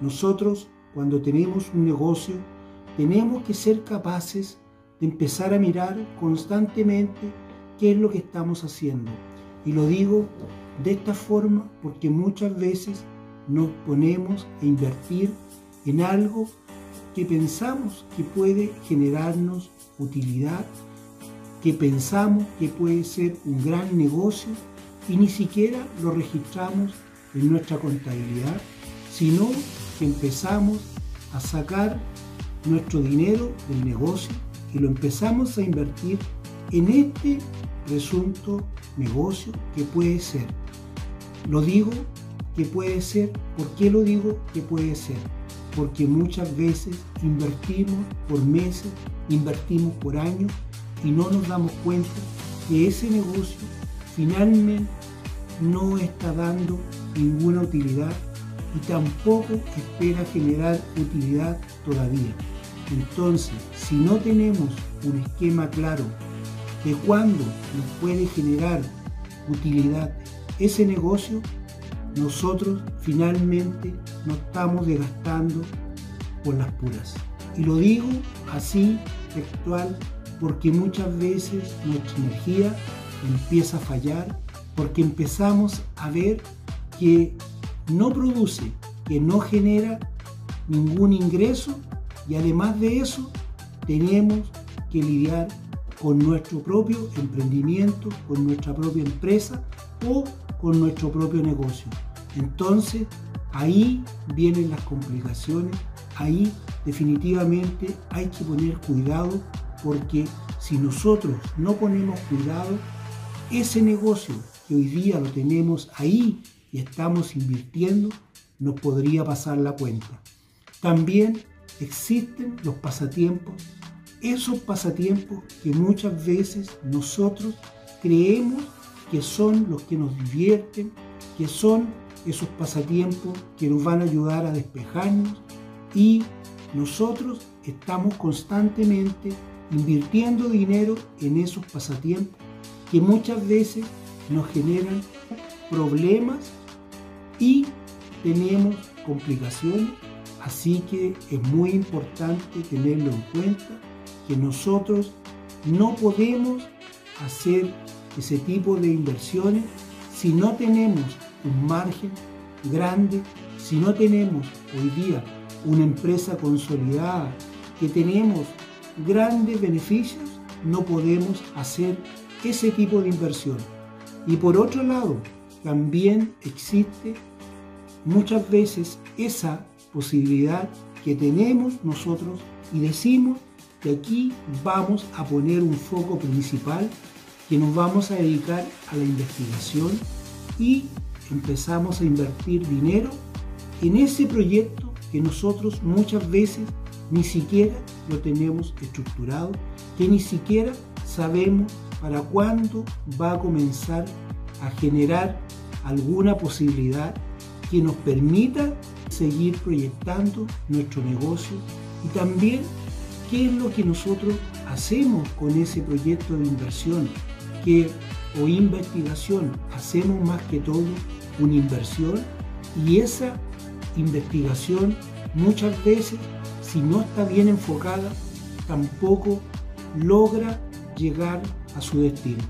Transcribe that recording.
Nosotros, cuando tenemos un negocio, tenemos que ser capaces de empezar a mirar constantemente qué es lo que estamos haciendo. Y lo digo de esta forma porque muchas veces nos ponemos a invertir en algo que pensamos que puede generarnos utilidad, que pensamos que puede ser un gran negocio y ni siquiera lo registramos en nuestra contabilidad, sino que empezamos a sacar nuestro dinero del negocio y lo empezamos a invertir en este presunto negocio que puede ser. Lo digo que puede ser, ¿por qué lo digo que puede ser? Porque muchas veces invertimos por meses, invertimos por años y no nos damos cuenta que ese negocio finalmente no está dando ninguna utilidad y tampoco espera generar utilidad todavía. Entonces, si no tenemos un esquema claro de cuándo nos puede generar utilidad ese negocio, nosotros finalmente nos estamos desgastando por las puras. Y lo digo así, textual, porque muchas veces nuestra energía empieza a fallar, porque empezamos a ver que no produce, que no genera ningún ingreso y además de eso tenemos que lidiar con nuestro propio emprendimiento, con nuestra propia empresa o con nuestro propio negocio. Entonces ahí vienen las complicaciones, ahí definitivamente hay que poner cuidado porque si nosotros no ponemos cuidado, ese negocio que hoy día lo tenemos ahí estamos invirtiendo, nos podría pasar la cuenta. También existen los pasatiempos, esos pasatiempos que muchas veces nosotros creemos que son los que nos divierten, que son esos pasatiempos que nos van a ayudar a despejarnos y nosotros estamos constantemente invirtiendo dinero en esos pasatiempos que muchas veces nos generan problemas y tenemos complicaciones, así que es muy importante tenerlo en cuenta que nosotros no podemos hacer ese tipo de inversiones si no tenemos un margen grande, si no tenemos hoy día una empresa consolidada, que tenemos grandes beneficios, no podemos hacer ese tipo de inversión. Y por otro lado, también existe muchas veces esa posibilidad que tenemos nosotros y decimos que aquí vamos a poner un foco principal, que nos vamos a dedicar a la investigación y empezamos a invertir dinero en ese proyecto que nosotros muchas veces ni siquiera lo tenemos estructurado, que ni siquiera sabemos para cuándo va a comenzar a generar alguna posibilidad que nos permita seguir proyectando nuestro negocio y también qué es lo que nosotros hacemos con ese proyecto de inversión que, o investigación. Hacemos más que todo una inversión y esa investigación muchas veces, si no está bien enfocada, tampoco logra llegar a su destino.